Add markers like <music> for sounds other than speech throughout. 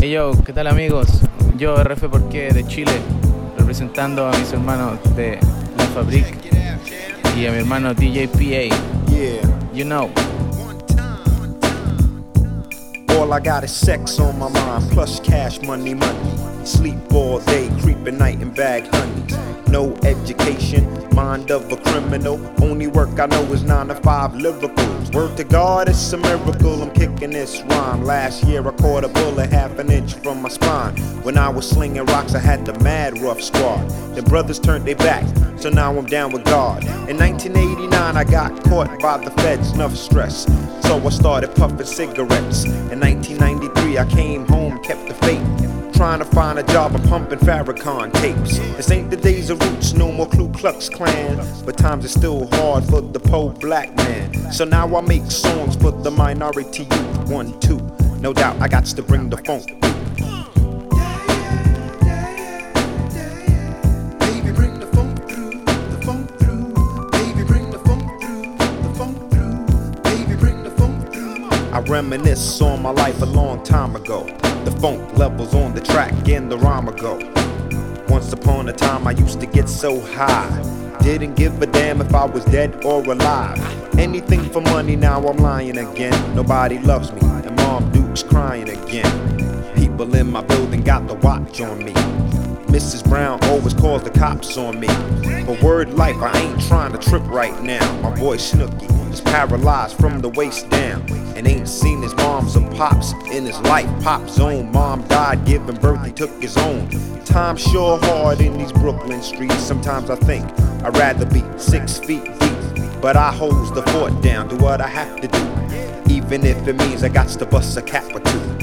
Hey yo, ¿qué tal amigos? Yo RF Porqué de Chile, representando a mis hermanos de La Fabric y a mi hermano DJ PA. Yeah. You know. All I got is sex on my mind, plus cash money, money. Sleep all day, creep at night and bag honeys. No education, mind of a criminal. Only work I know is nine to five lyricals. Word to God, it's a miracle. I'm kicking this rhyme. Last year I caught a bullet half an inch from my spine. When I was slinging rocks, I had the mad rough squad. The brothers turned their back, so now I'm down with God. In 1989, I got caught by the feds, enough stress. So I started puffing cigarettes. In 1993, I came home, kept the faith. Trying to find a job, I'm pumping Farrakhan tapes. This ain't the days of roots, no more Ku Klux Klan. But times are still hard for the poor black man. So now I make songs for the minority youth. One, two. No doubt I got to bring the funk. Reminisce on my life a long time ago. The funk levels on the track and the rhyme ago. Once upon a time, I used to get so high. Didn't give a damn if I was dead or alive. Anything for money, now I'm lying again. Nobody loves me, and Mom Duke's crying again. People in my building got the watch on me. Mrs. Brown always calls the cops on me. But word life, I ain't trying to trip right now. My boy Snooky is paralyzed from the waist down and ain't seen his moms or pops in his life. Pop's own mom died giving birth, he took his own. Time's sure hard in these Brooklyn streets. Sometimes I think I'd rather be six feet deep. But I holds the fort down, do what I have to do. Even if it means I got to bust a cap or two.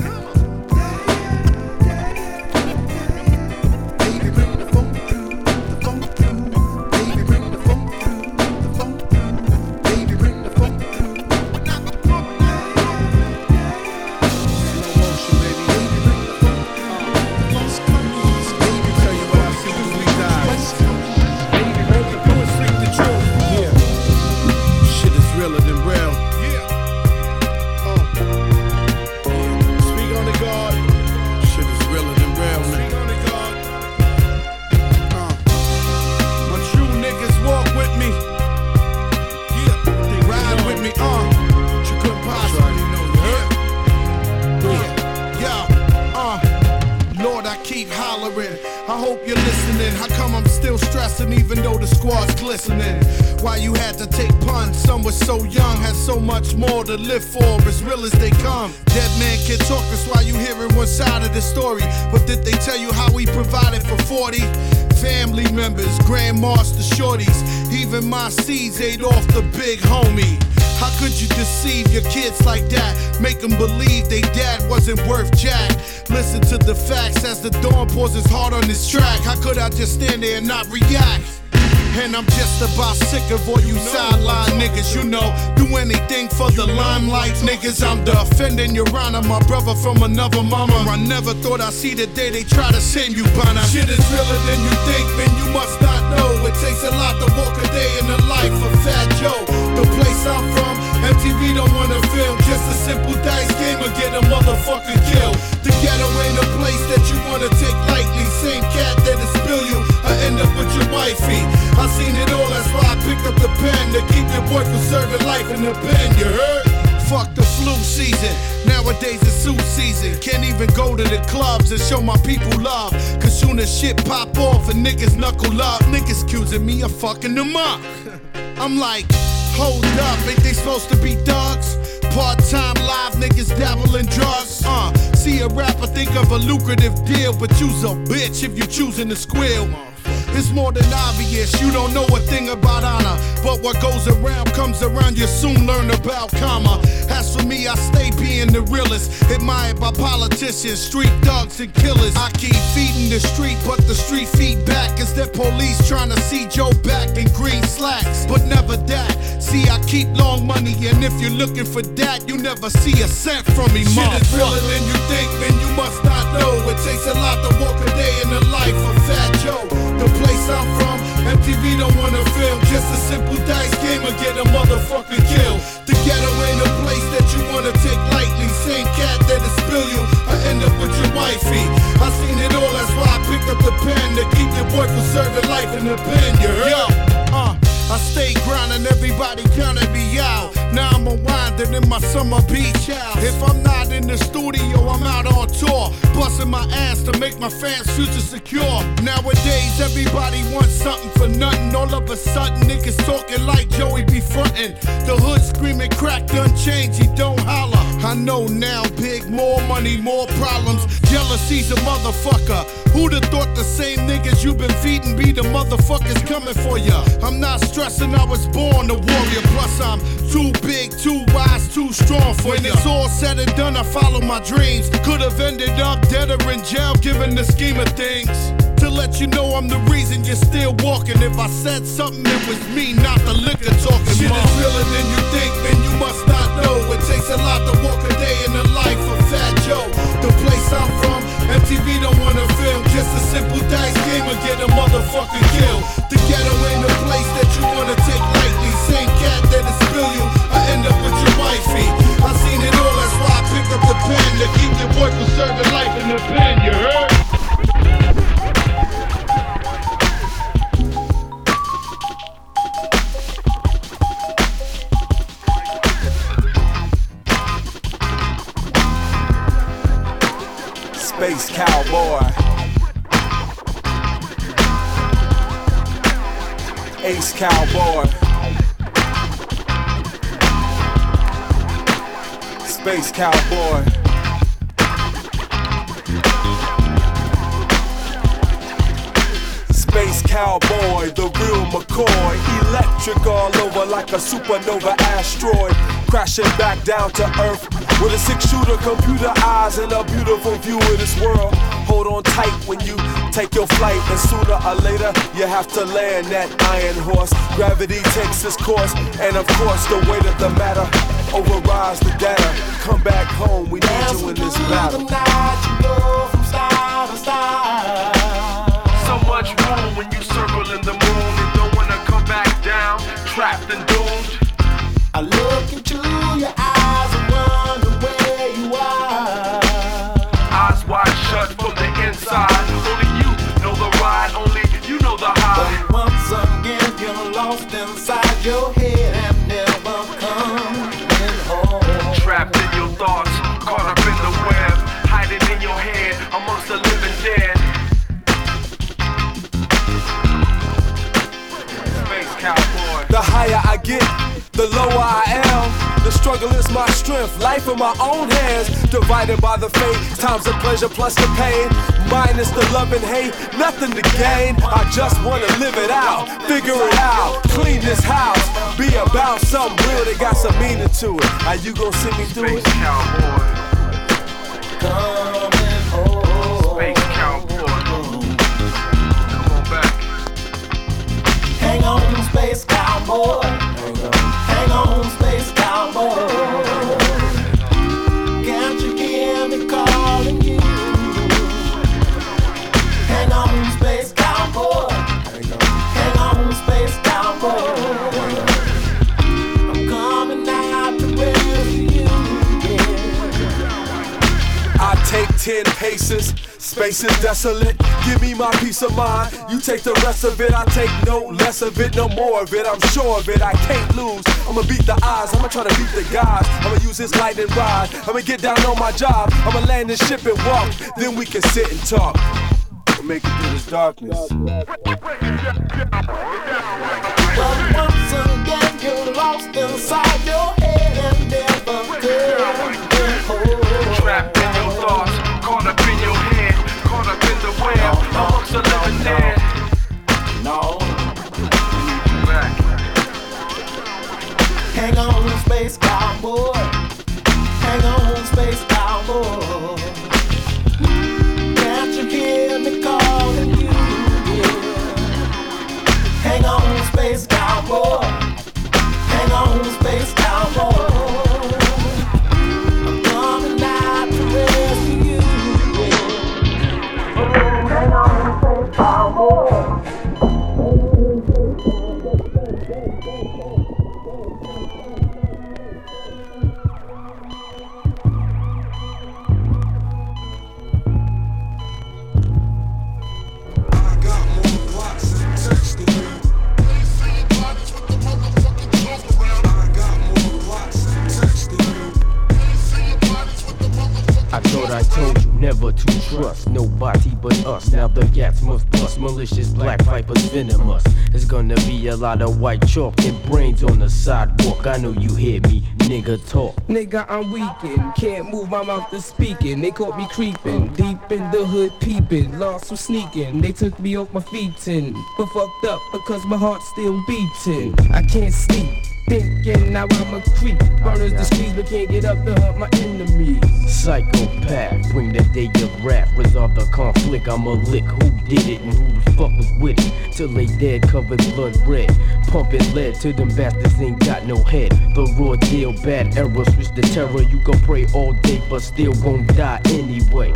Seeds ate off the big homie. How could you deceive your kids like that? Make them believe they dad wasn't worth jack. Listen to the facts as the dawn pours his heart on this track. How could I just stand there and not react? And I'm just about sick of all you sideline niggas, you know. Do anything for the limelight, niggas. I'm defending your honor, my brother from another mama. I never thought I'd see the day they try to send you banner. Shit is realer than you think, man. You must not know. It takes a lot to walk a day in the life of Fat Joe. The place I'm from, MTV don't wanna film. Just a simple dice game or get a motherfucker killed. The ghetto ain't a place that you wanna take lightly. Same cat that'll spill you, I end up with your wifey. I seen it all, that's why I picked up the pen to keep your boy from serving life in the pen. You heard? Fuck the flu season. Nowadays it's suit season. Can't even go to the clubs and show my people love. Cause soon as shit pop off and niggas knuckle up, niggas accusing me of fucking them up. <laughs> I'm like, hold up, ain't they supposed to be thugs? Part time live niggas dabble in drugs. Uh, see a rapper think of a lucrative deal, but you's a bitch if you choosing to squeal. It's more than obvious, you don't know a thing about honor. But what goes around comes around, you soon learn about karma. As for me, I stay being the realest. Admired by politicians, street thugs, and killers. I keep feeding the street, but the street feed back. Is that police trying to see Joe back in green slacks? But never that. See, I keep long money, and if you're looking for that, you never see a cent from me, Shit is realer than you think, man. You must not know. It takes a lot to walk a day in the life of Fat Joe. The place I'm from, MTV don't wanna feel. Just a simple dice game or get a motherfucker killed. The ghetto ain't a place that you wanna take lightly. Same cat that'll spill you, I end up with your wifey. I seen it all, that's why I picked up the pen to keep your boy from serving life in the pen. You heard? Yo, uh. I stay grinding, everybody counting me out. Now I'm unwinding in my summer beach house. If I'm not in the studio, I'm out on tour. Busting my ass to make my fans' future secure. Nowadays, everybody wants something for nothing. All of a sudden, niggas talking like Joey be frontin'. The hood screaming, crack done change, he don't holler. I know now, big, more money, more problems. Jealousy's a motherfucker. Who'd have thought the same niggas you been feeding be the motherfuckers coming for ya? I'm not stressing, I was born a warrior. Plus, I'm too big, too wise, too strong for When it's all said and done, I follow my dreams. Could have ended up dead or in jail, given the scheme of things. Let you know I'm the reason you're still walking. If I said something, it was me, not the liquor talking. Shit is realer than you think, then you must not know. It takes a lot to walk a day in the life of Fat Joe. The place I'm from, MTV don't wanna film. Just a simple dice game and get a motherfucking kill. The ghetto ain't a place that you wanna take lightly. Same cat that'll spill you, I end up with your wifey. I seen it all, that's why I picked up the pen to keep your boy from serving life in the pen. You heard? Cowboy. Ace Cowboy. Space Cowboy. Space Cowboy, the real McCoy. Electric all over like a supernova asteroid. Crashing back down to Earth with a six shooter, computer eyes, and a beautiful view of this world. Hold on tight when you take your flight, and sooner or later you have to land that iron horse. Gravity takes its course, and of course, the weight of the matter overrides the data. Come back home, we need you in this battle. So much room when you circle in the moon and don't wanna come back down, trapped and struggle is my strength, life in my own hands. Divided by the fate, times of pleasure plus the pain. Minus the love and hate, nothing to gain. I just wanna live it out, figure it out. Clean this house, be about something real that got some meaning to it. How you gonna see me through Space it? cowboy. Coming home. Space cowboy. Come on back. Hang on, space cowboy. 10 paces, space is desolate. Give me my peace of mind. You take the rest of it, I take no less of it, no more of it. I'm sure of it, I can't lose. I'ma beat the odds, I'ma try to beat the guys. I'ma use this lightning rod, I'ma get down on my job. I'ma land this ship and walk, then we can sit and talk. We'll make it through this darkness. But once again, you're lost inside your head and never coming home. Trapped in your thoughts, caught up in your head, caught up in the web, amongst the living dead. No. Hang on, space cowboy. Hang on, space cowboy. Can't you hear me calling you? Yeah. Hang on, space cowboy. Hang on, space cowboy. Trust nobody but us. Now the gats must bust, malicious black vipers venomous. There's gonna be a lot of white chalk and brains on the sidewalk. I know you hear me, nigga talk. Nigga, I'm weakened. Can't move my mouth to speaking. They caught me creeping. Deep in the hood peeping. Lost from sneaking. They took me off my feet and but fucked up because my heart's still beating. I can't sleep. Thinking now I'm a creep. Burners the streets but can't get up to hunt my enemies. Psychopath, bring the day of rap, resolve the conflict. I'm a lick. Who did it and who the fuck was with it? Till they dead, covered blood red. Pumping lead to them bastards ain't got no head. The raw deal, bad error, switch the terror. You can pray all day, but still gon' die anyway.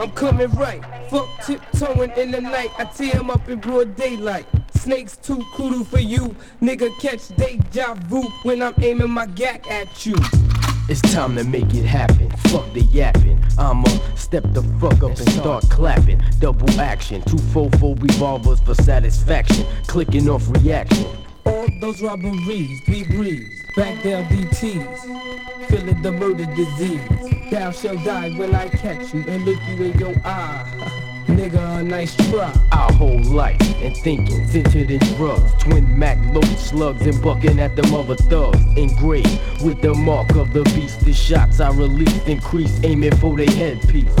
I'm coming right. Fuck tiptoeing in the night. I tear 'em up in broad daylight. Snakes too cruel for you. Nigga catch deja vu when I'm aiming my gack at you. It's time to make it happen. Fuck the yapping. I'ma step the fuck up and start clapping. Double action. Two four four revolvers for satisfaction. Clicking off reaction. All those robberies, we breeze. Back down DTs. Feeling the murder disease. Thou shall die when I catch you and look you in your eye. <laughs> Nigga, a nice try. Our whole life and thinking centered in drugs. Twin Mac load slugs and bucking at the mother thugs. Engraved with the mark of the beast. The shots I release increase, aiming for their headpiece.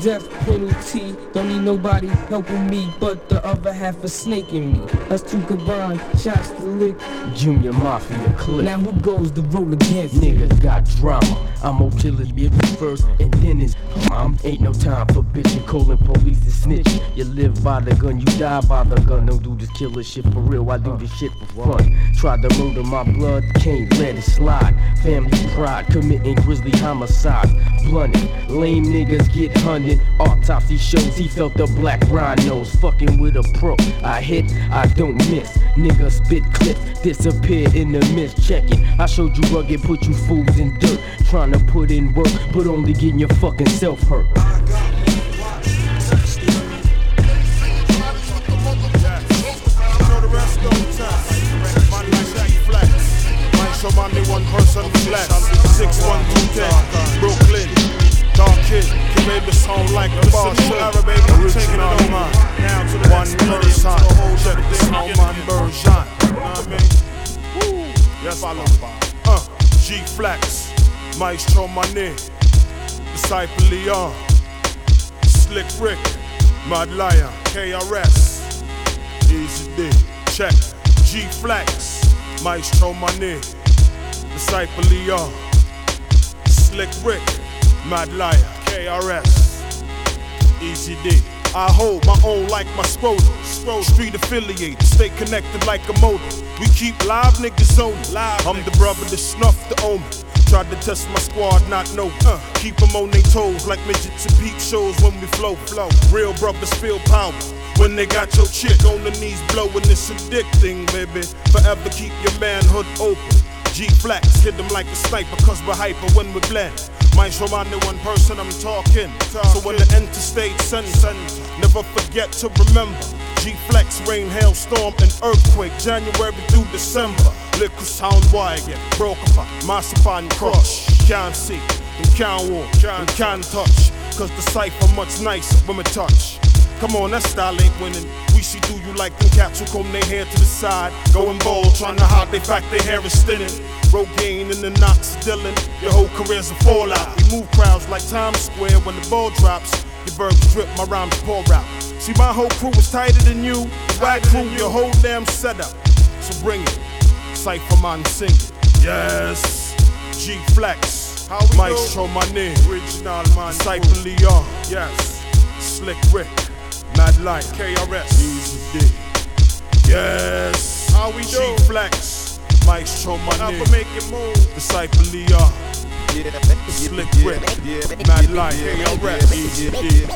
Death penalty. Don't need nobody helping me, but the other half of snake in me. Us two combined, shots to lick. Junior Mafia clip. Now who goes to roll against? Niggas got drama. I'm gonna kill it bitch first and then it's mom. Ain't no time for bitching, calling police and snitching. You live by the gun, you die by the gun. Don't do this killer shit for real. I do this shit for fun. Tried to murder my blood, can't let it slide. Family pride, committing grisly homicides. Blunted, lame niggas get hunted. Autopsy shows he felt the black rhinos. Fucking with a pro. I hit, I don't miss. Nigga spit clips, disappear in the mist. Check it. I showed you rugged, put you fools in dirt. Trying to put in work, but only getting your fucking self hurt. My nice Jack Flex. Show my one person flex. 61210, Brooklyn. Dark kid, can made the song like the bar should. Arab baby, I'm taking it on mine. Down to the one person. Check this on my version. You know what I mean? Yes, I follow. Uh, G Flex. Maestro Mané. Disciple Leon. Slick Rick. Mad Lion. KRS. Easy D. Check. G Flex. Maestro Mané. Disciple Leon. Slick Rick. Mad Lion. KRS. Easy D. I hold my own like my scrotum. Street affiliated, stay connected like a motor. We keep live niggas on. I'm the brother that snuffed the omen. Tried to test my squad, not know. Uh, keep them on their toes like midgets and peep shows when we flow. flow. Real brothers feel power. When they got your chick on the knees blowing this addicting, baby. Forever keep your manhood open. G flex, hit them like a sniper, cause we're hyper when we blend. My new one person I'm talking. So when the interstate sends, never forget to remember. G flex, rain, hail, storm, and earthquake. January through December. Liquor sound get broke apart. Uh, massive crush. Can't see, and can't walk, and can't touch. Cause the cipher much nicer when we touch. Come on, that style ain't winning. We should do you like them cats who comb their hair to the side. Going bold, trying to hide they fact their hair is thinning. Rogaine in the Knox Dylan. Your whole career's a fallout. We move crowds like Times Square when the ball drops. Your verbs drip, my rhymes pour out. See, my whole crew is tighter than you. Whack crew, your whole damn setup. So bring it. Cypher man sing it. Yes. G Flex. How we Maestro my name. Original man. Cypher Leon. Yes. Slick Rick. Mad Light. KRS. Easy D. Yes. How we do? G-Flex. Maestro my name. make it move. Disciple Leon. Slick Rick. Mad Light. KRS. Easy D.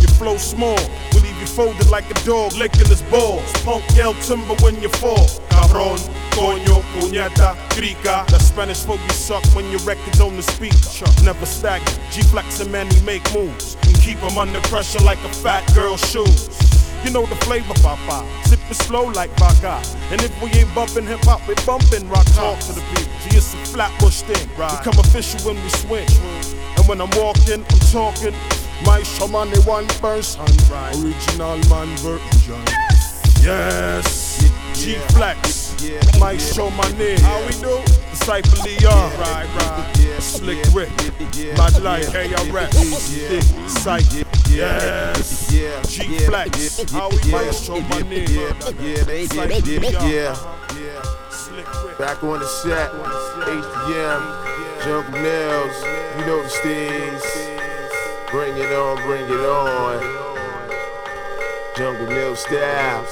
You flow small, we leave you folded like a dog licking his balls. Punk yell timber when you fall. Cabron, coño, puñeta, crica. The Spanish folk you suck when your record's on the speaker. Never stagnant, G flex and man, he make moves. And keep him under pressure like a fat girl's shoes. You know the flavor, papa. Sip it slow like vodka. And if we ain't bumping hip hop, we bumping rock. Talk to the people. See, it's a flatbush thing. Become official when we swing. And when I'm walking, I'm talking. My shaman, the one person. Original man version. Yes. G Flex. My show my name. How we do? Disciple Leon. Right, right. Slick Rick. Mad Light. KRS. Psych. Yes. G Flex. How we show my name. Yeah, Leon. Slick Rick. Back on the set, HDM, Jungle Nails, you know the steez. Bring it on, bring it on. Jungle Mill style.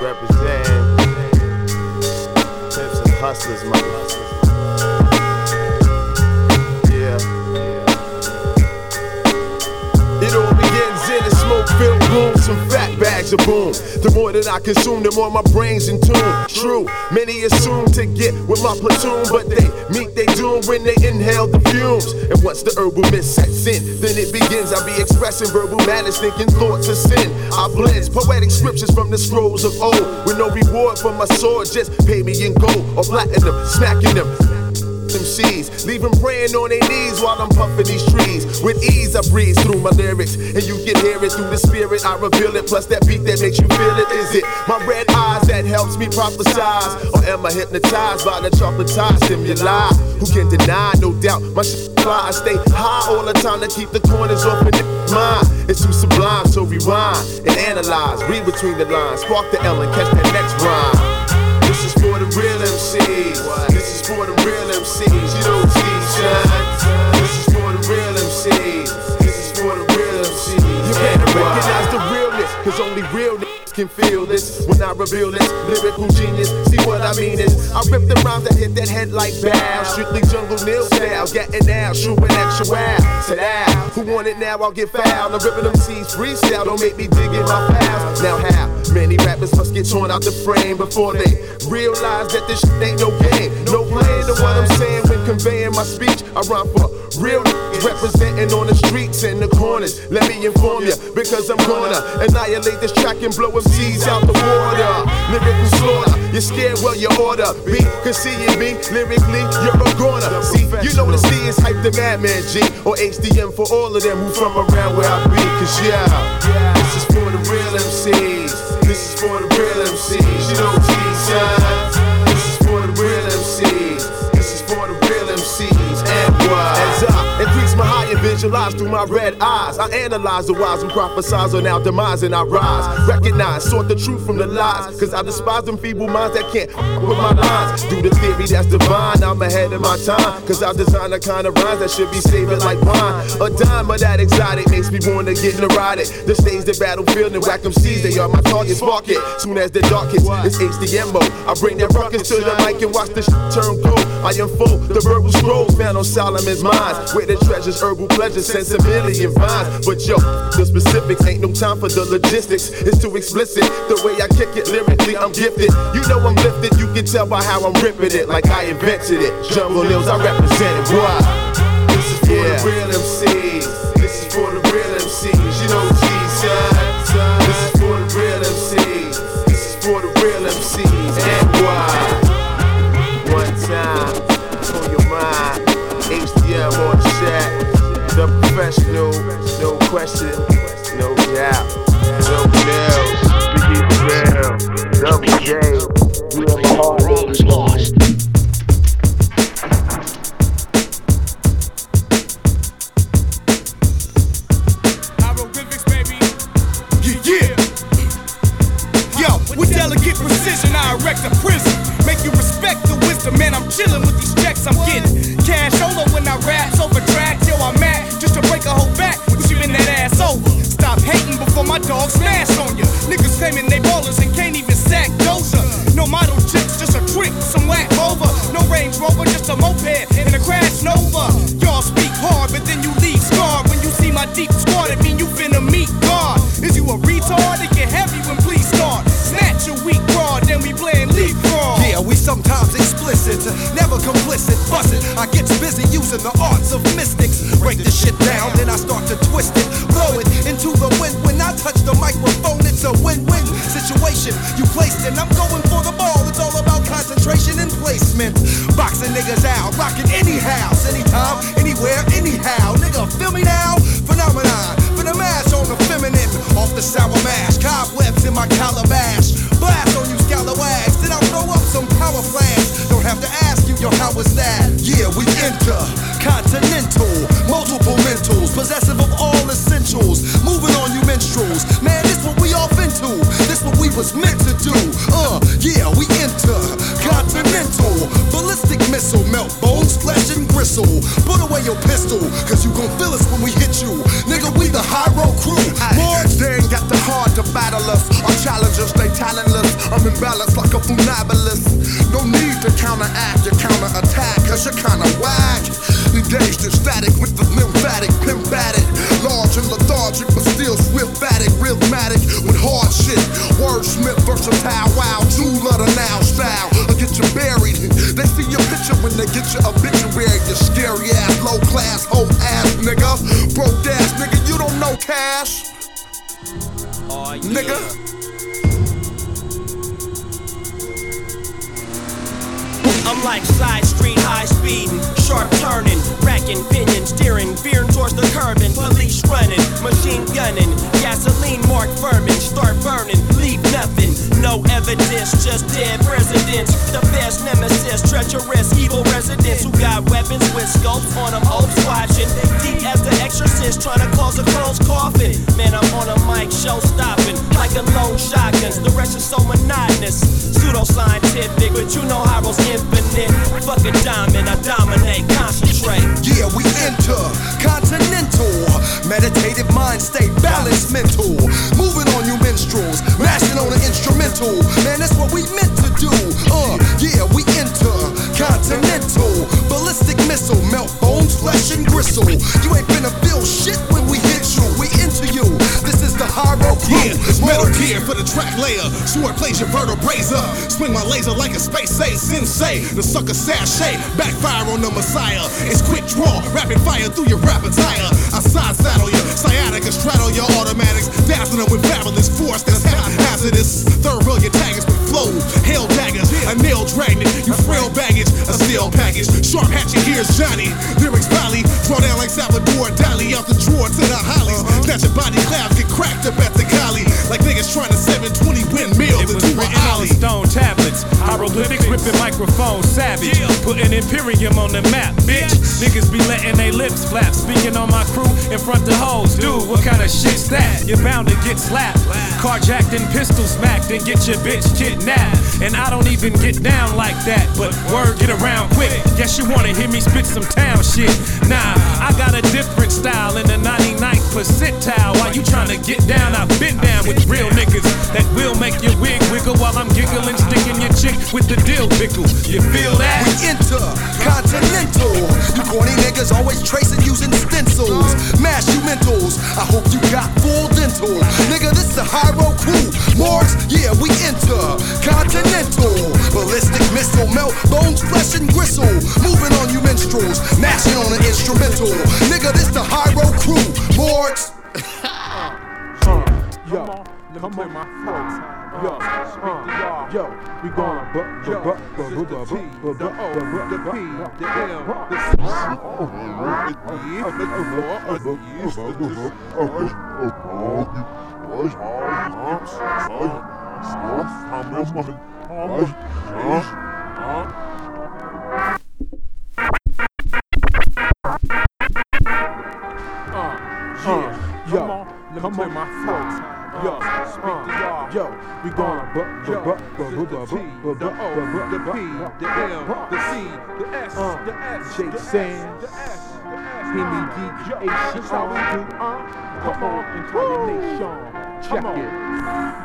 Represent. Pimps and hustlers, my mother. Some fat bags of boom. The more that I consume, the more my brain's in tune. True, many assume to get with my platoon, but they meet they doom when they inhale the fumes. And once the herbal mist sets in, then it begins. I be expressing verbal madness, thinking thoughts of sin. I blend poetic scriptures from the scrolls of old, with no reward for my sword, just pay me in gold or platinum, smacking them MCs. Leave them praying on their knees while I'm puffing these trees. With ease, I breeze through my lyrics, and you can hear it through the spirit. I reveal it, plus that beat that makes you feel it. Is it my red eyes that helps me prophesize? Or am I hypnotized by the chocolate stimuli? Who can deny? No doubt, my shit fly. I stay high all the time to keep the corners off in mind. It's too sublime, so rewind and analyze. Read between the lines, spark the L and catch that next rhyme. This is for the real MCs. For the real MCs. You know T-shine. This is for the real MCs. You better recognize the realness, cause only real niggas can feel this. When I reveal this lyrical genius, see what I mean is I rip the rhymes that hit that head like bow. Strictly jungle nil style, getting out, shooting wow. To that, who want it now? I'll get foul. I'm ripping them C's freestyle, don't make me dig in my pals. Now how? Many rappers must get torn out the frame before they realize that this shit ain't no game. No playing to what I'm saying when conveying my speech. I rhyme for real representing on the streets and the corners. Let me inform you, because I'm gonna annihilate this track and blow MCs out the water. Lyrical slaughter, you're scared, well, you order. B, seeing me lyrically, you're a goner. See, you know the C is hype the madman G, or HDM for all of them who from around where I be. Cause yeah, this is for the real MCs. This is for the real MCs. You know T-Shine. This is for the real MCs. This is for the real MCs. And why? As I increase my and visualize through my red eyes, I analyze the wise and prophesize on our demise and I rise. Recognize, sort the truth from the lies. Cause I despise them feeble minds that can't with my lines. Do the theory that's divine, I'm ahead of my time. Cause I design the kind of rhymes that should be savored like wine. A dime of that exotic makes me wanna get neurotic. The stage, the battlefield, and whack them seeds, they are my target. Spark it, soon as the dark hits, it's HDMO. I bring that ruckus to the mic and watch the shit turn cold. I unfold the verbal scrolls found on Solomon's minds. Where the treasures, herbal pleasures, sense and vines. But yo, the specifics ain't no time for the logistics. It's too explicit. The way I kick it lyrically, I'm gifted. You know I'm lifted, you can tell by how I'm ripping it, like I invented it. Jungle Hills, I represent it. Why? This is for the real MCs. Question, it's metal gear for the track layer. Sword plays your vertebrae up. Swing my laser like a space say sensei. The sucker sashay. backfire on the messiah. It's quick draw, rapid fire through your rap attire. I side saddle you, sciatica straddle your automatics. Dazzling them with fabulous force that's hazardous. Thorough your taggers hail daggers. A nail dragnet, you frail baggage, a steel package. Sharp hatchet, here's Johnny. Lyrics valley, draw down like Salvador Dali out the drawer to the hollies. Snatch your body clouds, get cracked up at the galley. Like niggas trying to 720 windmill into an written on stone tablets. Hieroglyphics ripping microphones, savage. Putting Imperium on the map, bitch. Niggas be letting they lips flap. Speaking on my crew in front of hoes. Dude, what kind of shit's that? You're bound to get slapped. Carjacked and pistol smacked and get your bitch kidnapped. And I don't even get down like that. But word get around quick. Guess you wanna hear me spit some town shit. Nah, I got a different style in the 99th percentile. While you trying to get down, I've been down with real niggas that will make your wig wiggle while I'm giggling, sticking your chick with the dill pickle. You feel that? We enter continental. You corny niggas always tracing using stencils. Mash you mentals. I hope you got full dental. Nigga, this the high road crew. Morgs, yeah, we enter continental. Ballistic missile, melt bones, flesh and gristle. Moving on you minstrels, mashing on an instrumental. Nigga, this the high road crew. Morgs. Yo, come on, my flow. Yo, uh, yo, we gonna bu- bu- bu- bu- bu- bu- bu- bu- the O, the P, the M, the C. Yeah, We gonna b b b the O, the P, the L, the C, the S, the S, Jake Sands, the S, the S, Henny D, H, that's how we do, uh, come on. and try your nation check it.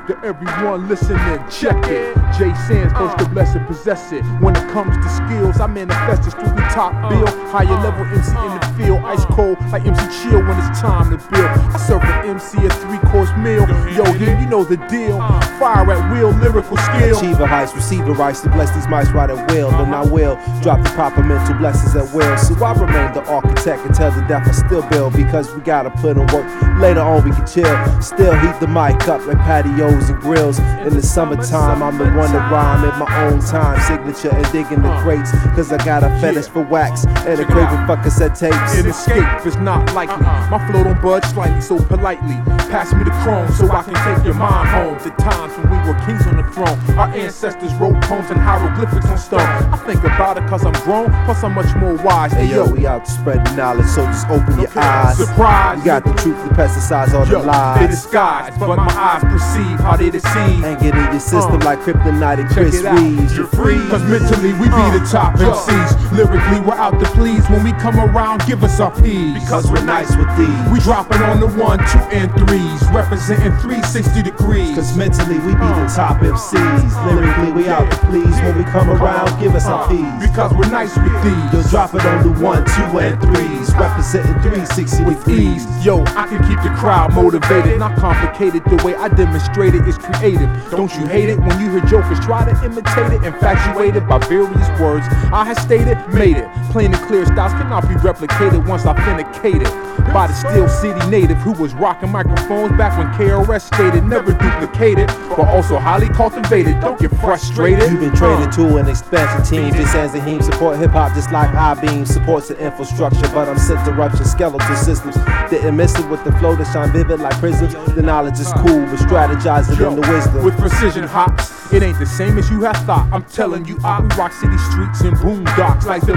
To everyone listening, check it. Jay Sands, uh. supposed to bless and possess it. When it comes to skills, I manifest it strictly top uh. bill. Higher level MC in the uh. field, ice cold like MC Chill when it's time to build. I serve an MC a three course meal. Yo, yeah, you know the deal. Fire at will, lyrical skill. Achiever heights, receiver rights to bless these mics right at will. Then I will uh-huh. drop the proper mental blessings at will. So I remain the architect until the death I still build because we gotta put in work. Later on we can chill. Still heat the mic up like patios and grills. In the summertime, I'm the one to rhyme at my own time. Signature and digging the crates. Cause I got a fetish for wax and a craving for cassette tapes. An escape is not likely. Uh-huh. My flow don't budge slightly, so politely. Pass me the chrome so I can take your mind home to times when we were kings on the throne. Our ancestors wrote poems and hieroglyphics on stone. I think about it cause I'm grown, plus I'm much more wise. Hey yo, we out to spread the knowledge, so just open your eyes. Surprise. We got the truth, the pesticides, all the Yo, they lies. disguise, but my eyes perceive how they deceive. And get in your system uh, like kryptonite and Chris. Reeves. You're free. Cause mentally we be uh, the top uh. MCs. Lyrically we're out to please. When we come around, give us our P's. Because we're nice with these. We dropping on the one, two, and threes. Representing 360 degrees. Cause mentally we be the top MCs. Lyrically we out to please. When we come around, give us our P's. Because we're nice with these. You'll drop it on the one, two, and threes. Representing 360 with ease. Yo, I can keep the crowd motivated. Not complicated, the way I demonstrate it is creative. Don't you hate it when you hear jokers try to imitate it? Infatuated by various words. I have stated, made it. Plain and clear styles cannot be replicated once authenticated. By the Steel City native who was rocking microphones back when KRS stated never duplicated, but also highly cultivated. Don't get frustrated. You've been traded uh. to an expansion team. Just as a heme support hip hop, just like I-beam supports the infrastructure. But I'm set to rupture skeletal systems. Didn't miss it with the flow to shine vivid like prisms. The knowledge is cool, but strategizing in the wisdom. With precision hops, it ain't the same as you have thought. I'm telling you, I we rock city streets and boondocks like the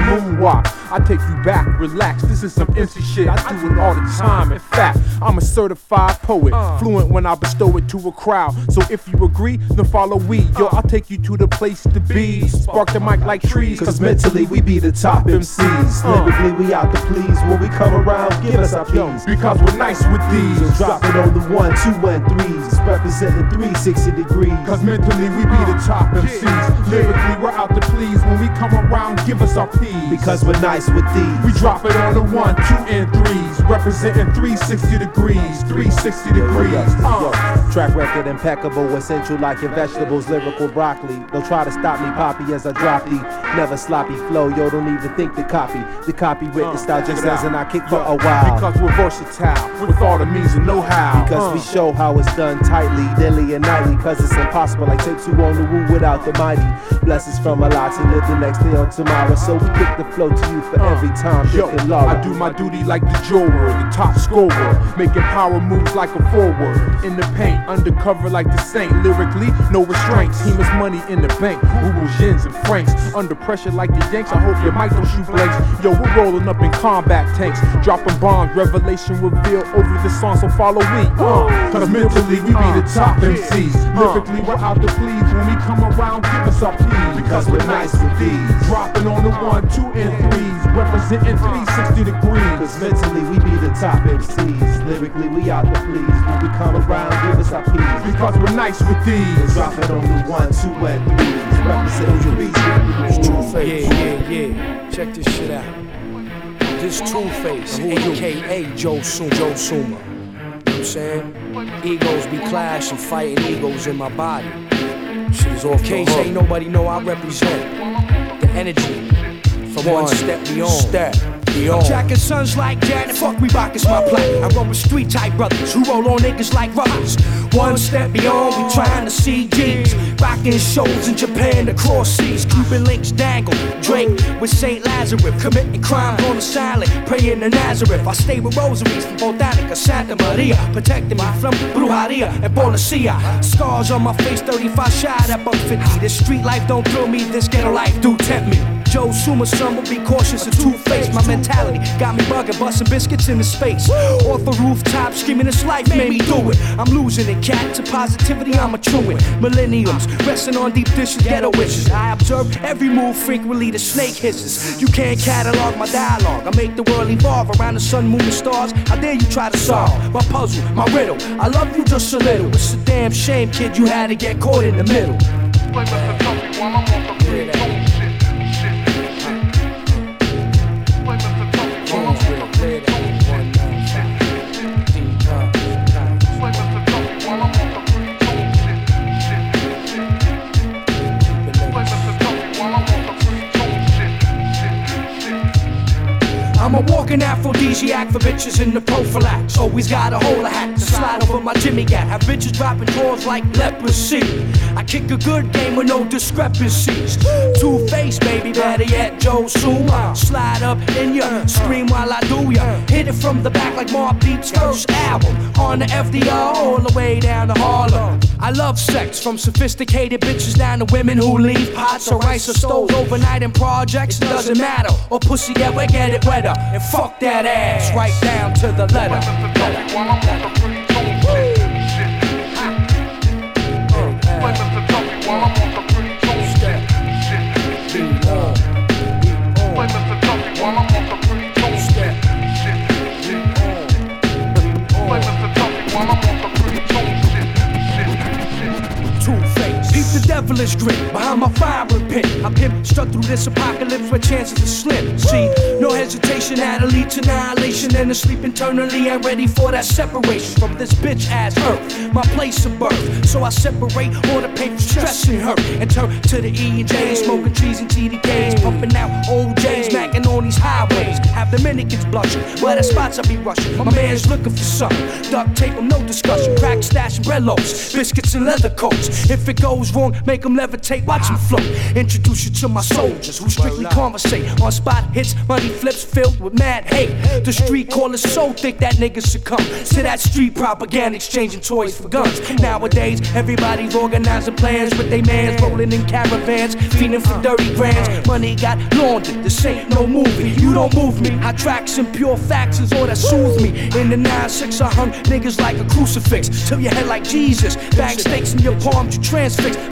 I take you back, relax. This is some MC shit. I do it all the time. In fact, I'm a certified poet, uh. fluent when I bestow it to a crowd. So if you agree, then follow we. Uh. Yo, I'll take you to the place to be. Spark the mic like trees, Cause mentally we be the top MCs. Uh. Lyrically we out to please. When we come around, give us our P's. Because we're nice with these. So drop it on the one, two, and threes. Representing 360 degrees. Cause mentally we be the top MCs. Lyrically we're out to please. When we come around, give us our P's. Because we're nice with these. We drop it on the one, two, and threes. Representing 360 degrees. 360 degrees. Uh. Track record impeccable, essential like your vegetables, lyrical broccoli. Don't try to stop me, Poppy, as I drop the never sloppy flow. Yo, don't even think to copy. The copy written style just as and I kick for a while. Because we're versatile with all the means and know-how. Because we show how it's done tightly, daily and nightly. Cause it's impossible, like take two on the woo without the mighty. Blessings from a lot to live the next day on tomorrow. So we kick the flow to you for every time. Yo, Dick and Laura. I do my duty like the Joker, the top scorer, making power moves like a forward. In the paint, undercover like the saint. Lyrically, no restraints. He must money in the bank. Rubles, yens, and francs. Under pressure like the Yanks. I hope your mic don't shoot blanks. Yo, we're rolling up in combat tanks, dropping bombs. Revelation revealed over the song, so follow me. Uh, Cause mentally we be the top MCs. Lyrically, we're out to please. When we come around, give us our P's. Because we're nice with these. Dropping on the one, two, and threes. Representing 360 degrees. Cause mentally we be the top MCs. Lyrically we out to please. When we come around, give us our P's. Because we're nice with these. Drop it on the one, two, and threes. Representing 360 degrees. Yeah, yeah, yeah. Check this shit out. This Two Face, aka Joe Suma. Joe Suma. You know what I'm saying? Egos be clashing, fighting egos in my body. Shit is off case ain't nobody know I represent the energy from one, step beyond. Step beyond. I'm jacking sons like Janet, fuck Reebok is my plan. I roll with street type brothers who roll on niggas like rubbers. One step beyond, we trying to see G's. Rocking shows in Japan across seas. Cuban links dangle. Drake with St. Lazarus. Committing crimes on the silent. Praying to Nazareth. I stay with rosaries from Botanica, Santa Maria. Protecting my from brujeria and policia. Scars on my face, 35 shot at buck 50. This street life don't thrill me, this ghetto life do tempt me. Joe Suma, son will be cautious and two-faced. My mentality got me bugging, busting biscuits in the space. Off the rooftop, screaming this life made me do it. I'm losing it, cat to positivity, I'm a truant. Millenniums, resting on deep dishes, ghetto wishes. I observe every move frequently, the snake hisses. You can't catalog my dialogue. I make the world evolve around the sun, moon, and stars. How dare you try to solve my puzzle, my riddle? I love you just a little. It's a damn shame, kid, you had to get caught in the middle. I'm a walking aphrodisiac for bitches in the prophylax. Always got a hole hat to slide over my Jimmy Gap. Have bitches dropping drawers like leprosy. I kick a good game with no discrepancies. Two face, baby, better yet, Joe Suma. Slide up in ya, scream while I do ya. Hit it from the back like Mobb Deep's first album. On the FDR, all the way down to Harlem. I love sex, from sophisticated bitches down to women who leave pots or rice or stoves overnight in projects. It doesn't matter, or pussy ever get it wetter. And fuck that ass, right down to the letter. Two-Face. Peep the devilish grit behind my firing pin. I pimp struck through this apocalypse where chances are slim. See, no hesitation that'll lead to annihilation and to sleep internally. I'm ready for that separation from this bitch ass earth. My place of birth. So I separate all the pain, stress, and hurt. And turn to the E and J, smoking trees and TDKs, pumping out old J's, macking on these highways. Have Dominicans blushing, where the spots I be rushing. My man's looking for something. Duct tape, no discussion. Crack stash bread loaves, biscuits and leather coats. If it goes wrong, make them levitate, watch them float. Introduce you to my soldiers who strictly uh, conversate on spot hits, money flips filled with mad hate. The street call is so thick that niggas succumb to that street propaganda, exchanging toys for guns. Nowadays, everybody's organizing plans with they mans, rolling in caravans, feeding for 30 grands. Money got laundered, this ain't no movie. You don't move me. I tracks and pure facts is all that soothes me. In the 9-6, I hung niggas like a crucifix. Till your head like Jesus. Bang stakes in your palms, you transfixed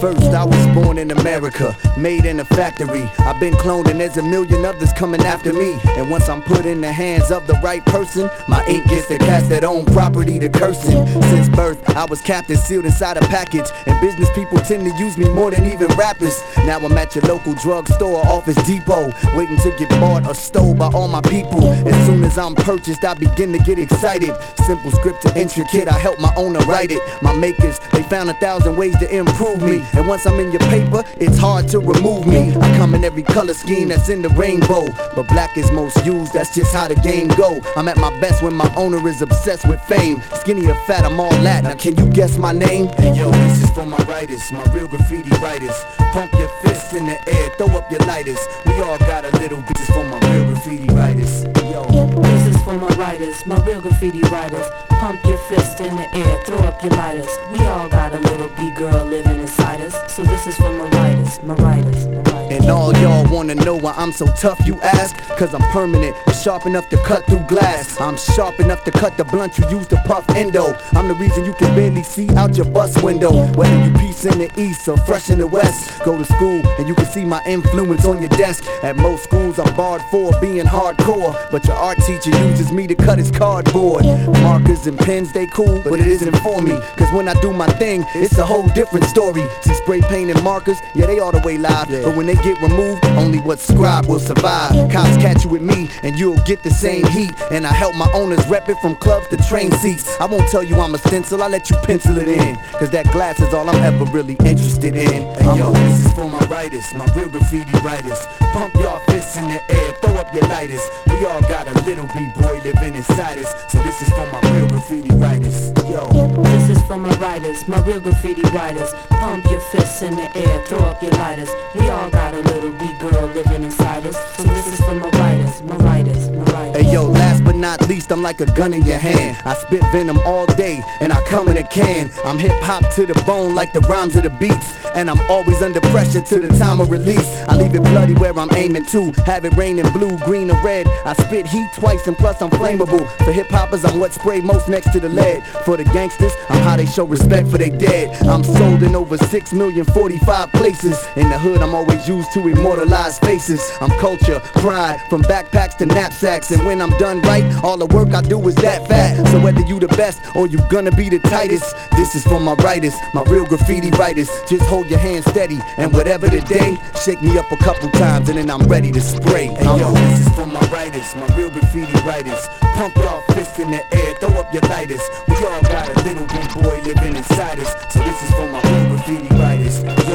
First, I was born in America, made in a factory. I've been cloned, and there's a million others coming after me. And once I'm put in the hands of the right person, my ink gets to cast that own property to cursing. Since birth, I was captain sealed inside a package, and business people tend to use me more than even rappers. Now I'm at your local drugstore, Office Depot, waiting to get bought or stole by all my people. As soon as I'm purchased, I begin to get excited. Simple script to intricate, I help my owner write it. My makers, they found a thousand ways to improve me. And once I'm in your paper, it's hard to remove me. I come in every color scheme that's in the rainbow. But black is most used, that's just how the game go. I'm at my best when my owner is obsessed with fame. Skinny or fat, I'm all that. Now can you guess my name? Hey yo, this is for my writers, my real graffiti writers. Pump your fists in the air, throw up your lighters. We all got a little This is for my real graffiti writers. Yo. For my writers, my real graffiti writers. Pump your fist in the air, throw up your lighters. We all got a little B girl living inside us. So this is for my writers, my writers, my writers. And all y'all wanna know why I'm so tough, you ask? Cause I'm permanent, sharp enough to cut through glass. I'm sharp enough to cut the blunt you use to puff endo. I'm the reason you can barely see out your bus window. Whether you peace in the east or fresh in the west, go to school and you can see my influence on your desk. At most schools, I'm barred for being hardcore. But your art teacher uses me to cut his cardboard. Markers and pens, they cool, but it isn't for me. Cause when I do my thing, it's a whole different story. See, spray paint and markers, yeah, they all the way live. But when they get removed, only what's scribed will survive. Cops catch you with me, and you'll get the same heat. And I help my owners rep it from clubs to train seats. I won't tell you I'm a stencil, I let you pencil it in. Cause that glass is all I'm ever really interested in. Hey, yo, this is for my writers, my real graffiti writers. Pump y'all fists in the air, throw up your lighters. We all got a little b-boy living inside us. So this is for my real graffiti writers. Yo. This is for my writers, my real graffiti writers. Pump your fists in the air, throw up your lighters. We all got a little wee girl living inside us. So this is for my writers, my writers, my writers. Hey yo, last but not least, I'm like a gun in your hand. I spit venom all day, and I come in a can. I'm hip hop to the bone, like the rhymes of the beats. And I'm always under pressure to the time of release. I leave it bloody where I'm aiming to. Have it raining blue, green, or red. I spit heat twice, and plus I'm flammable. For hip hoppers, I'm what spray most next to the lead. For the gangsters, I'm how they show respect for they dead. I'm sold in over 6 million 45 places. In the hood, I'm always used to immortalize faces. I'm culture, pride, from backpacks to knapsacks. And when I'm done right, all the work I do is that fat. So whether you the best or you gonna be the tightest, this is for my writers, my real graffiti writers. Just hold your hand steady, and whatever the day, shake me up a couple times, and then I'm ready to spray. Hey yo, this is for my writers, my real graffiti writers. Pump y'all fists in the air, throw up your lighters. We all got a little big boy living inside us. So this is for my real graffiti writers.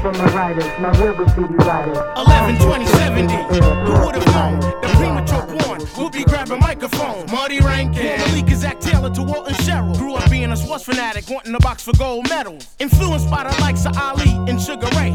For my writers, my real graffiti writers. 11 20 70. Who would have known? The premature born will be grabbing microphone. Marty Rankin. Malik is Zach Taylor to Walton Sherrill. Grew up being a sports fanatic, wanting a box for gold medals. Influenced by the likes of Ali and Sugar Ray.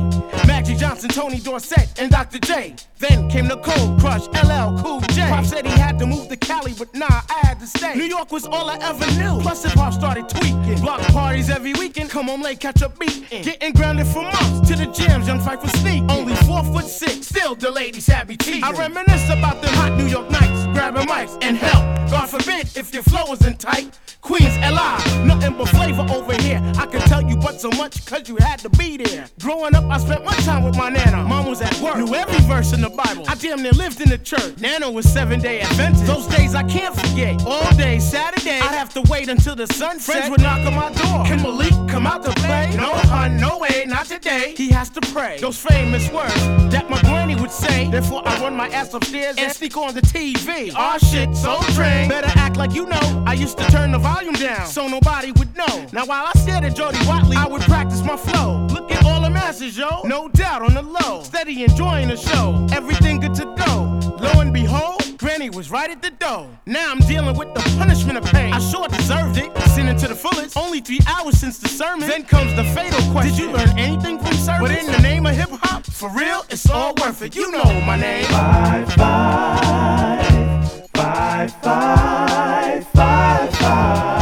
Magic Johnson, Tony Dorsett, and Dr. J. Then came the Cold Crush, LL Cool J. Pop said he had to move to Cali, but nah, I to stay. New York was all I ever knew. Plus hip hop started tweaking. Block parties every weekend. Come home late, catch a beating. Getting grounded for months. To the jams, young fight for sneak. Only four foot six. Still the ladies have me teasing. I reminisce about them hot New York nights. Grabbing mics and help. God forbid if your flow isn't tight. Queens, LI, nothing but flavor over here. I can tell you but so much cause you had to be there. Growing up, I spent my time with my nana. Mom was at work, knew every verse in the Bible. I damn near lived in the church. Nana was seven day Adventist. Those days I can't forget. All day Saturday, I'd have to wait until the sun. Friends would knock on my door. Can Malik come out to play? No, hun, no way, not today. He has to pray. Those famous words that my granny would say. Therefore, I run my ass upstairs and sneak on the TV. Aw shit, so trained. Better act like you know. I used to turn the volume down so nobody would know. Now while I stared at Jody Watley, I would practice my flow. Look at all the masses, yo. No doubt on the low. Steady enjoying the show. Everything good to go. Lo and behold. Granny was right at the door. Now I'm dealing with the punishment of pain. I sure deserved it, sinning to the fullest. Only three hours since the sermon. Then comes the fatal question. Did you learn anything from service? But in the name of hip hop, for real, it's all worth it. You know my name. Five, five, five, five, five, five,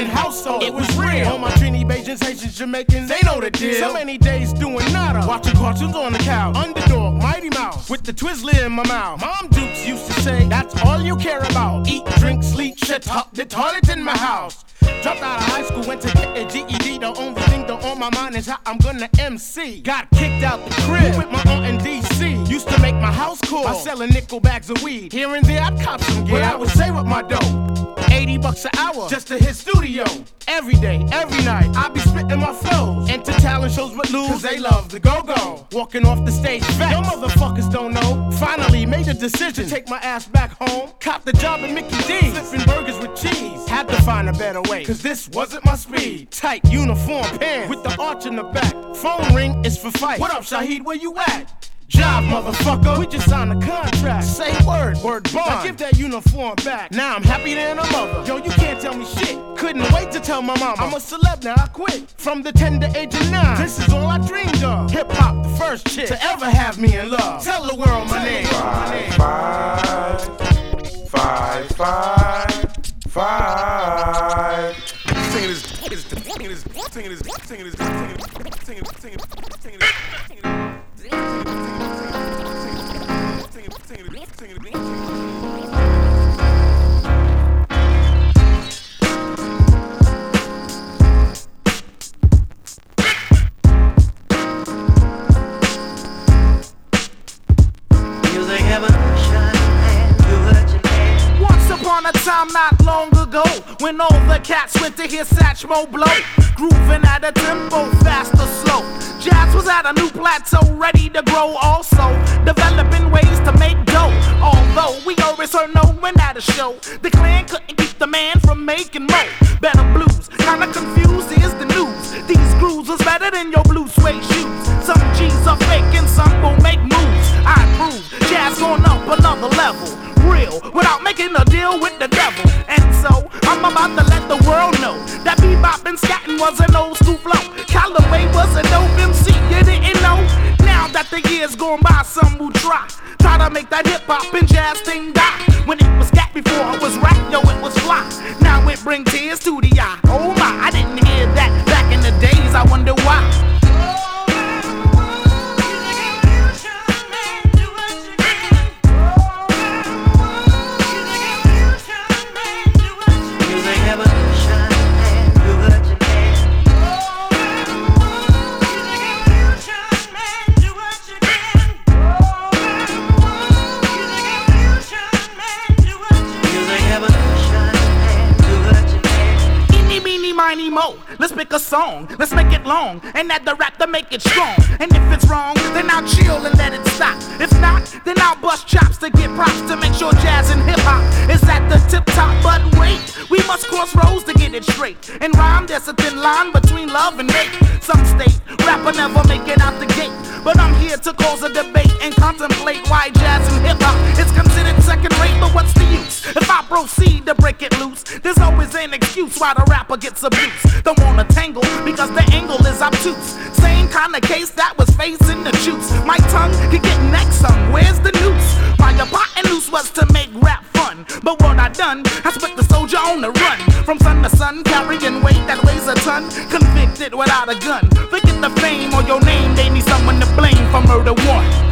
Indian household, it was real. All my Trini, Bajans, Haitians, Jamaicans, they know the deal. So many days doing nada, watching cartoons on the couch. Underdog, Mighty Mouse, with the Twizzler in my mouth. Mom Dukes used to say, that's all you care about. Eat, drink, sleep, shut up, the toilet in my house. Dropped out of high school, went to get a GED. The only thing that on my mind is how I'm gonna MC. Got kicked out the crib with my aunt in DC. Used to make my house cool by selling nickel bags of weed. Here and there, I'd cop some gear. But I would say with my dough. 80 bucks an hour just to hit studio. Every day, every night, I be spitting my flows. Enter talent shows with Lou, cause they love the go-go. Walking off the stage fat. Yo motherfuckers don't know. Finally made a decision to take my ass back home. Cop the job at Mickey D's. Flipping burgers with cheese. Had to find a better way, cause this wasn't my speed. Tight uniform pants with the arch in the back. Phone ring is for fight. What up, Shaheed? Where you at? Job, motherfucker. We just signed a contract. Say word, word bond. Now give that uniform back. Now I'm happier than a mother. Yo, you can't tell me shit. Couldn't wait to tell my mama. I'm a celeb now, I quit. From the tender age of nine. This is all I dreamed of. Hip hop, the first chick to ever have me in love. Tell the world my name. Five, five, five, five. This. When all the cats went to hear Satchmo blow. Grooving at a tempo, fast or slow. Jazz was at a new plateau, ready to grow. Also, developing ways to make dough. Although we always heard no one at a show, the clan couldn't keep the man from making more. Better blues, kinda confused is the news. These grooves was better than your blue suede shoes. Some G's are fake and some will make moves. I prove jazz going up another level. Real, without making a deal with the devil. And so, I'm about to let the world know that bebop and scatting was an old school flow. Calloway was a dope MC, you didn't know? Now that the years gone by, some will try. Try to make that hip hop and jazz thing die. When it was scat before it was rap, yo, it was fly. Song. Let's make it long and add the rap to make it strong. And if it's wrong, then I'll chill and let it stop. If not, then I'll bust chops to get props to make sure jazz and hip hop is at the tip top. But wait, we must cross roads to get it straight. And rhyme, there's a thin line between love and hate. Some state rapper never make it out the gate. But I'm here to cause a debate and contemplate why jazz and hip hop is considered second rate. But what's the use if I proceed to break it loose? There's always an excuse why the rapper gets abused. Don't wanna tangle because the angle is obtuse. Same kind of case that was facing the juice. My tongue could get next some. Where's the noose? Why the pot and loose was to make rap fun. But what I done has put the soldier on the run. From sun to sun, carrying weight that weighs a ton. Convicted without a gun. Forget the fame or your name, they need someone to blame for murder one.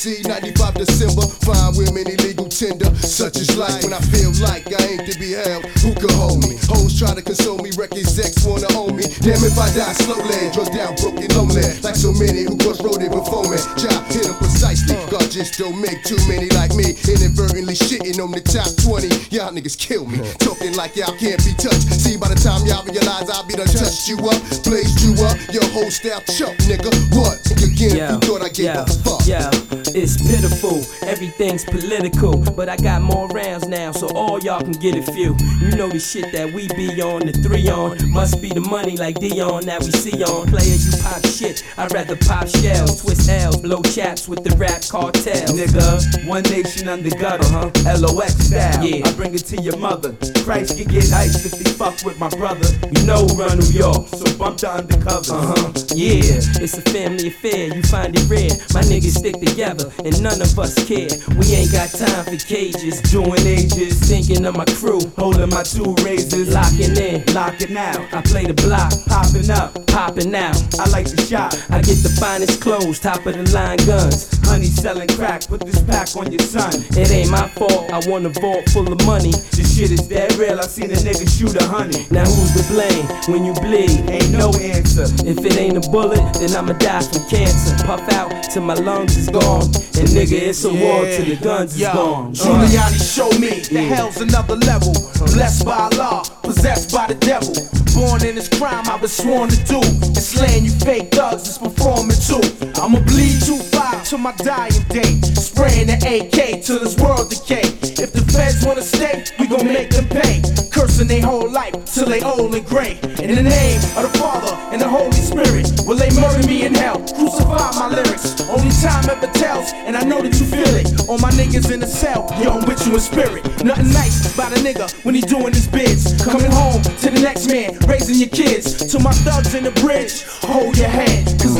CMC 95 December, fine women illegal tender. Such is life when I feel like I ain't to be held. Who could hold me? Hoes try to console me, records X wanna own me. Damn if I die slowly, drug down, broken, lonely. Like so many who cross road it before me. Job hit 'em precisely. God just don't make too many like me. Inadvertently shitting on the top 20. Y'all niggas kill me. Talking like y'all can't be touched. See, by the time y'all realize I'll be done touched you up, blazed you up. Your whole style choke, nigga. What? Again, who thought I gave yeah, a fuck? Yeah, It's pitiful, everything's political. But I got more rounds now, so all y'all can get a few. You know the shit that we be on, the three on. Must be the money like Deion that we see on. Player, you pop shit, I'd rather pop shells. Twist L's, blow chaps with the rap cartel. Nigga, one nation under gutter, huh? LOX style. Yeah. I bring it to your mother. Christ can get iced if he fuck with my brother. You know who run New York, so bump the undercover. Uh huh. Yeah, it's a family affair. You find it rare. My niggas stick together, and none of us care. We ain't got time for cages. Doing ages, Thinking of my crew, holding my two razors, locking in, locking out, I play the block, popping up, popping out. I like the shot. I get the finest clothes, top of the line guns. Honey selling crack, put this pack on your son. It ain't my fault, I want a vault full of money. This shit is dead real, I seen a nigga shoot a honey. Now who's to blame when you bleed? Ain't no answer. If it ain't a bullet, then I'ma die from cancer. Puff out till my lungs is gone. And nigga, it's a war till the guns is Yo, gone. Giuliani showed me the hell's another level. Blessed by Allah, possessed by the devil. Born in this crime, I was sworn to do. And slaying you fake thugs is performing too. I'ma bleed too far to my dying day. Spraying the AK till this world decay. If the feds wanna stay, we gon' make them pay. Cursing their whole life till they old and gray. In the name of the Father and the Holy Spirit, will they murder me in hell? Crucify my lyrics. Only time ever tells, and I know that you feel it. All my niggas in the cell, yo, I'm with you in spirit. Nothing nice about a nigga when he doing his bids. Coming home to the next man, raising your kids. To my thugs in the bridge, hold your head. Cause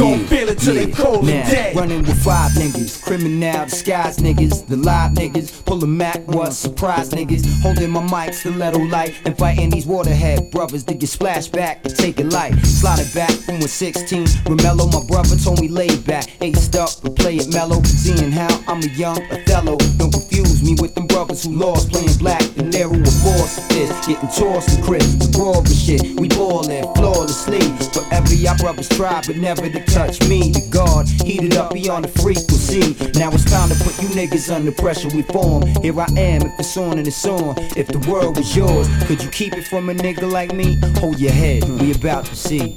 gon' feel it till they cold now, and dead. running with five niggas, criminal disguise niggas, the live niggas, pull a Mac, what surprise niggas, holding my mic, stiletto light, and fighting these waterhead brothers to get splashed back, take it light, slide it back from when 16. Romello, my brother told me lay back, aced up, but play it mellow, seeing how I'm a young Othello. Don't confuse me with them brothers who lost playing black, the narrow of force is getting tossed and crisp, raw of shit, we ballin' flawlessly. Forever y'all brothers try, but never to touch me. The guard heated up beyond the frequency. Now it's time to put you niggas under pressure. We form. Here I am, if it's on and it's on. If the world was yours, could you keep it from a nigga like me? Hold your head, we about to see.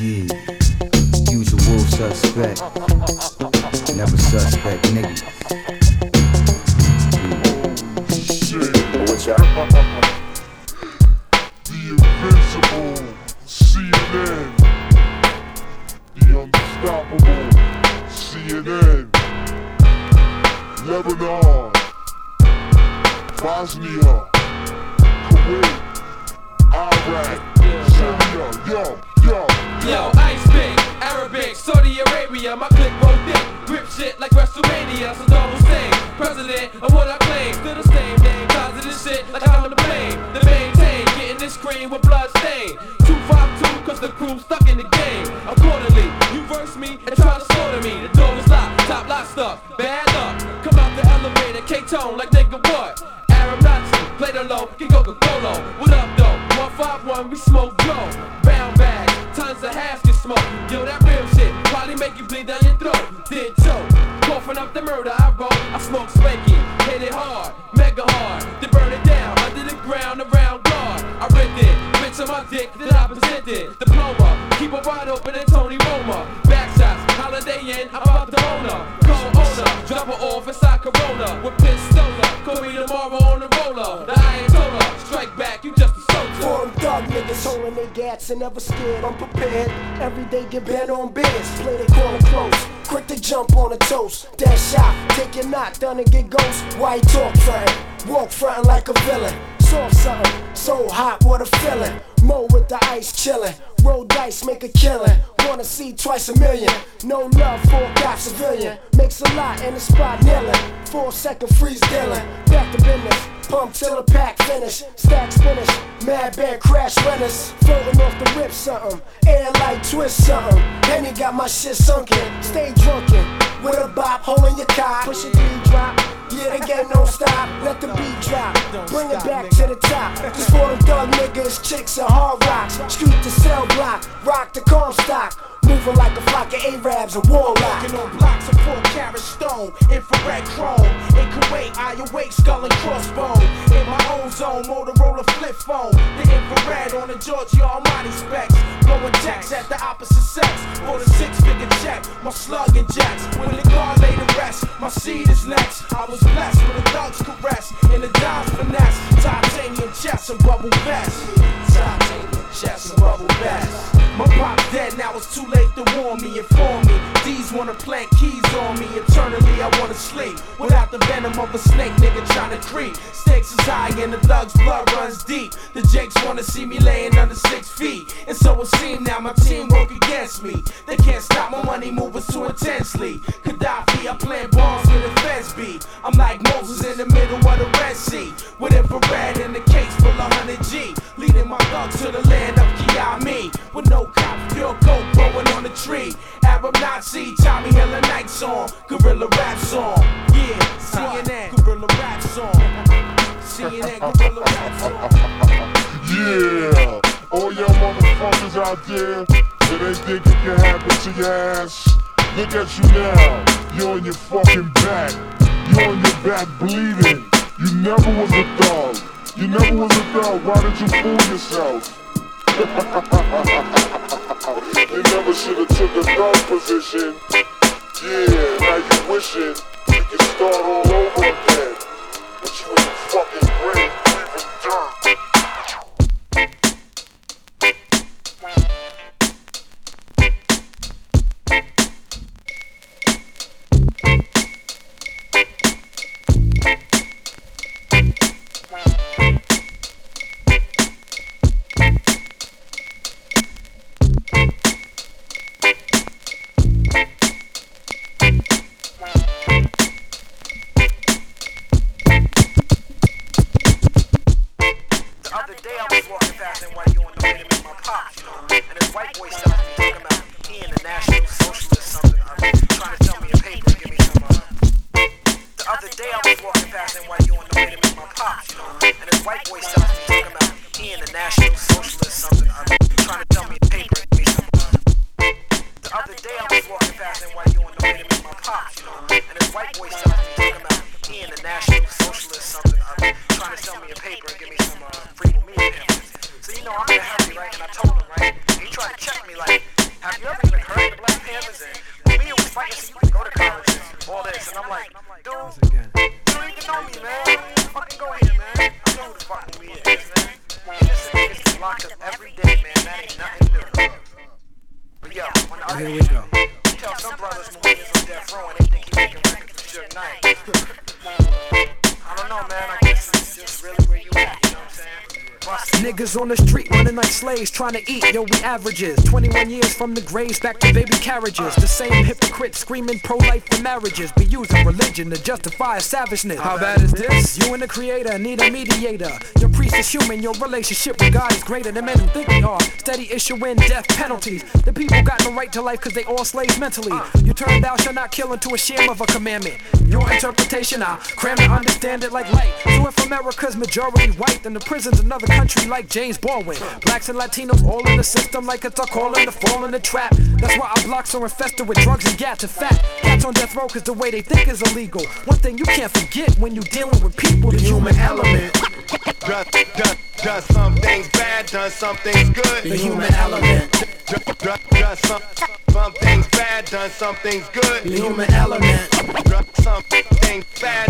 Yeah. Suspect. Never suspect, nigga. Lebanon. Bosnia. Kuwait. Iraq. Syria. Yo, yo. Yo, Ice Big, Arabic, Saudi Arabia, my click roll thick. Grip shit like WrestleMania, Saddam Hussein, president of what I claim. Still the same name, this shit like I'm to blame. The maintain, getting this cream with blood stain. 252, cause the crew stuck in the game. Accordingly, you verse me and try to slaughter me. The door is locked, top locked up, bad luck. K-Tone like nigga what? Arab Nazi, play the low, get Coca-Cola. What up though? 151, we smoke blow. Brown bags, tons of hash get smoked. Yo, that real shit probably make you bleed down your throat. Did choke, coughing up the murder I wrote. I smoke spanky, hit it hard, mega hard. Then burn it down under the ground around guard. I ripped it, bitch on my dick that I presented. Diploma, keep it wide open and their gats and never scared, I'm prepared. Every day get bent on biz, play the corner close. Quick to jump on a toast, that shot, take your knot, done and get ghost. Why talk frontin', walk frontin' like a villain. Soft something, so hot, what a feeling. Mo with the ice chillin', roll dice, make a killin'. Wanna see twice a million, no love for a cop civilian. Makes a lot in the spot kneeling. Four second freeze dealing, back to business. Pump till the pack finish, stacks finish. Mad bad crash winners, floating off the rip something. Air like twist something. Henny got my shit sunken, stay drunken. With a bop, holding your cock, push D drop. The game don't stop, let the beat drop. Bring it back to the top. This for them thug niggas, chicks and hard rocks. Street to cell block, rock the Comstock. Moving like a flock of Arabs and warlocks. Walking on blocks of four carat stone, infrared chrome. In Kuwait, I await skull and crossbone. In my own zone, Motorola flip phone. The infrared on the Giorgio Armani specs. Blowing checks at the opposite sex. For the six figure check. My slug injects. When the guard lay to rest, my seed is next. I was blessed with a thug's caress and a dime's finesse. Titanium chest and bubble vest. Titanium chest and bubble vest. My pop dead, now it's too late to warn me, inform me. These wanna plant keys on me. Eternally, I wanna sleep without the venom of a snake nigga trying to creep. Stakes is high and the thug's blood runs deep. The Jakes wanna see me laying under six feet. And so it seems now my team work against me. They can't stop my money moving too intensely. Gaddafi, I plant have you ever trying to eat, yo, we averages. 21 years from the graves back to baby carriages. The same hypocrites screaming pro-life for marriages. Be using religion to justify a savageness. How bad is this? You and the creator need a mediator. Your priest is human, your relationship with God is greater than men who think they are. Steady issuing death penalties. The people got no right to life cause they all slaves mentally. You turn thou shall not kill into a sham of a commandment. Your interpretation, I cram to understand it like light. So if America's majority white, then the prison's another country like James Baldwin. Blacks and Latinos all in the system like it's a calling to fall in the trap. That's why our blocks are infested with drugs and gats. In fact, cats on death row cause the way they think is illegal. One thing you can't forget when you dealing with people, the human element. Done, done, done some things bad, done some things good. The human element. Done, done, done some, some things bad, done some things good. The human element. Done some things bad,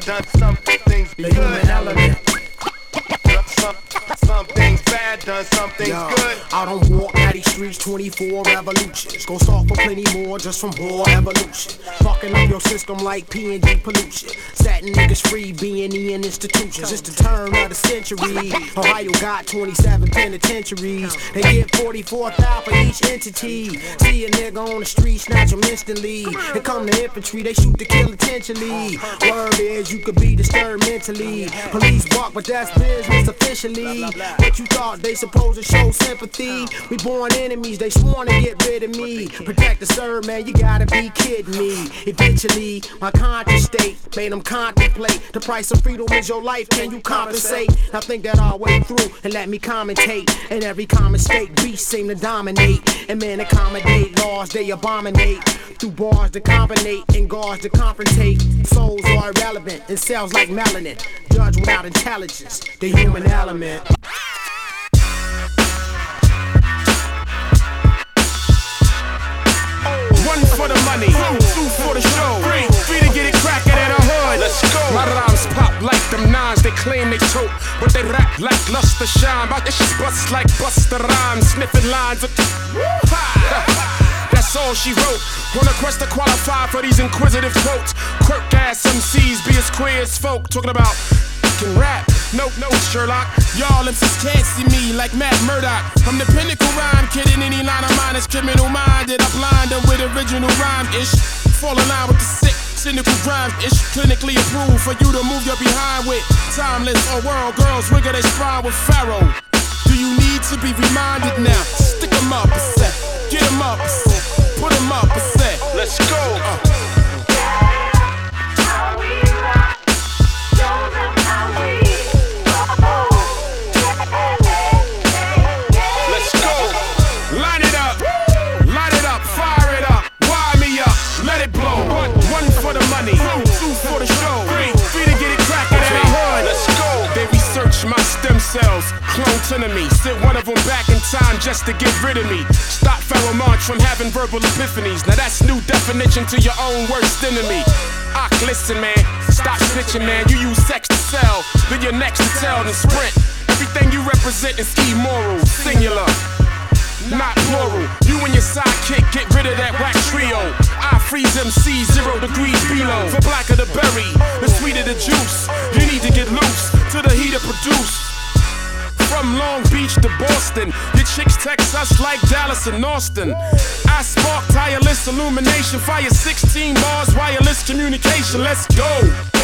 done some things good. The human element. Some, some things bad, done some things Yo, good. I don't walk down these streets 24 revolutions. Gonna start for plenty more just from more evolution. Fucking up your system like PNG pollution. Setting niggas free, being in institutions. It's the turn of the century. Ohio got 27 penitentiaries. They get 44,000 for each entity. See a nigga on the street, snatch him instantly. Here come the infantry, they shoot to kill intentionally. Word is you could be disturbed mentally. Police walk, but that's business officially. What you thought they supposed to show sympathy? We born enemies, they sworn to get rid of me. Protect the serve, man, you gotta be kidding me. Eventually, my conscious state made them contemplate. The price of freedom is your life, can you compensate? I think that all way through and let me commentate. In every common state, beasts seem to dominate. And men accommodate laws, they abominate. Through bars to combinate and guards to confrontate. Souls are irrelevant and cells like melanin. Judge without intelligence, the human element. Parliament. One for the money, two for the show, three three to get it crackin' at a hood. Let's go. My rhymes pop like them nines they claim they tote, but they rap like luster shine. My shit bust like Busta Rhymes, sniffing lines of. <laughs> That's all she wrote. On a quest to qualify for these inquisitive quotes. Quirk ass MCs be as queer as folk, talking about can rap. No, no, Sherlock. Y'all MCs can't see me like Matt Murdock. I'm the pinnacle rhyme kid in any line of mine is criminal minded. I blind them with original rhyme ish. Fall in line with the sick, cynical rhyme ish. Clinically approved for you to move your behind with. Timeless or world girls wiggle they spine with Pharaoh. Do you need to be reminded now? Stick 'em up a set. Get 'em up a set. Put 'em up a set. Let's go. Uh. Cells. Clone to me. Sent one of them back in time just to get rid of me. Stop March from having verbal epiphanies. Now that's new definition to your own worst enemy. Ah, listen, man. Stop snitching, man. You use sex to sell. Then you're next to tell and sprint. Everything you represent is immoral, singular, not plural. You and your sidekick get rid of that whack trio. I freeze MC zero degrees below. For blacker the berry, the sweeter the juice. You need to get loose to the heater produce. From Long Beach to Boston, your chicks text us like Dallas and Austin. I spark tireless illumination, fire 16 bars, wireless communication. Let's go.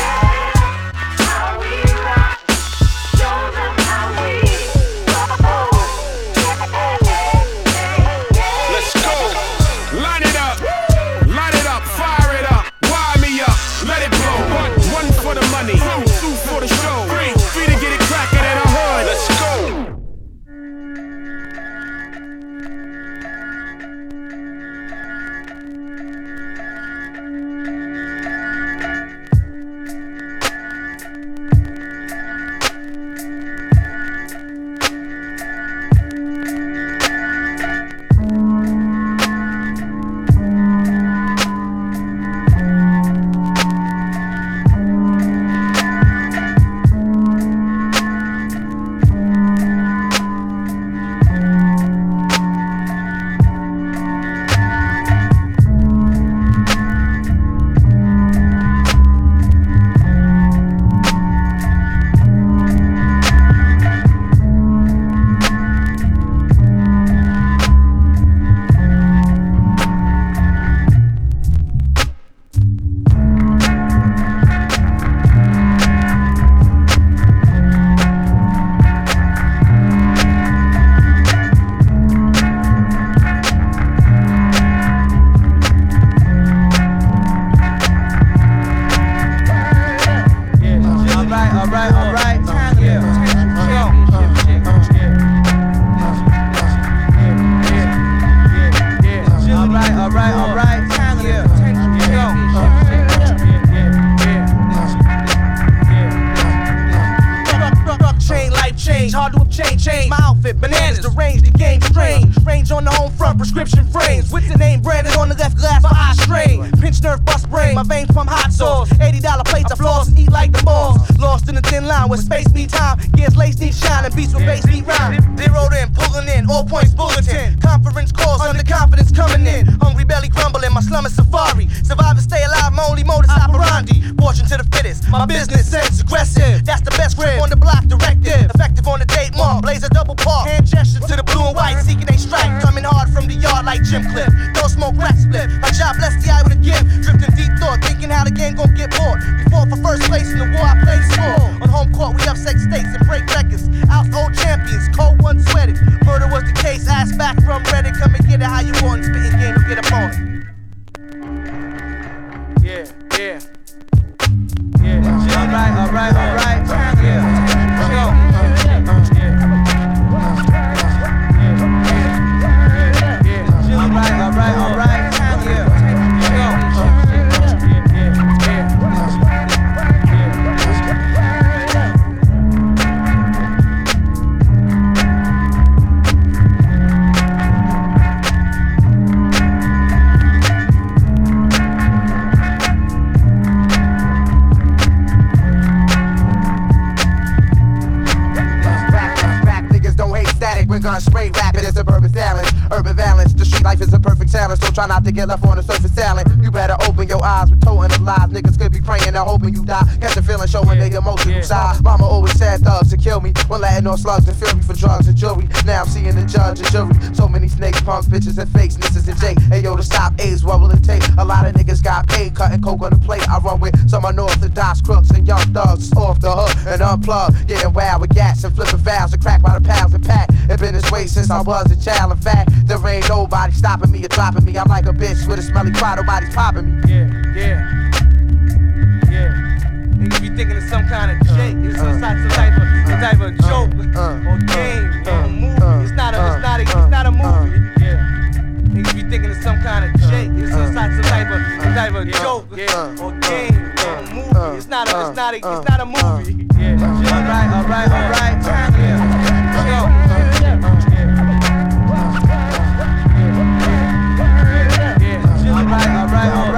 Gun spray rapid as suburban balance. Urban balance, the street life is a perfect talent, so try not to get left on the surface talent. You better open your eyes with toting the lies. Niggas could be praying and hoping you die. Catch a feeling showing their emotional side. Mama always said thugs to kill me. When letting no slugs to fill me for drugs and jewelry. Now I'm seeing the judge and jury. So many snakes, punks, bitches, and fakes, misses and Jake. Hey yo, to stop AIDS, what will it take? A lot of niggas got paid, cutting coke on the plate. I run with some unorthodox crooks and young thugs off the hook and unplug. Getting wild with gas and flipping valves and crack by the pounds and pack. Been this way since I was a child. In fact, there ain't nobody stopping me or dropping me. I'm like a bitch with a smelly cry, nobody's popping me. Yeah, yeah. Yeah. Niggas be thinking it's some kind of uh, shake. It's some, uh, type- some type of some uh, type of joke or game or movie. It's not a it's not a it's not a movie. Yeah. Niggas be thinking it's some kind of shake. It's some type some type of some type of joke or game or movie. It's not a it's not a it's not a movie. Yeah. Alright, alright, alright. Yeah. right.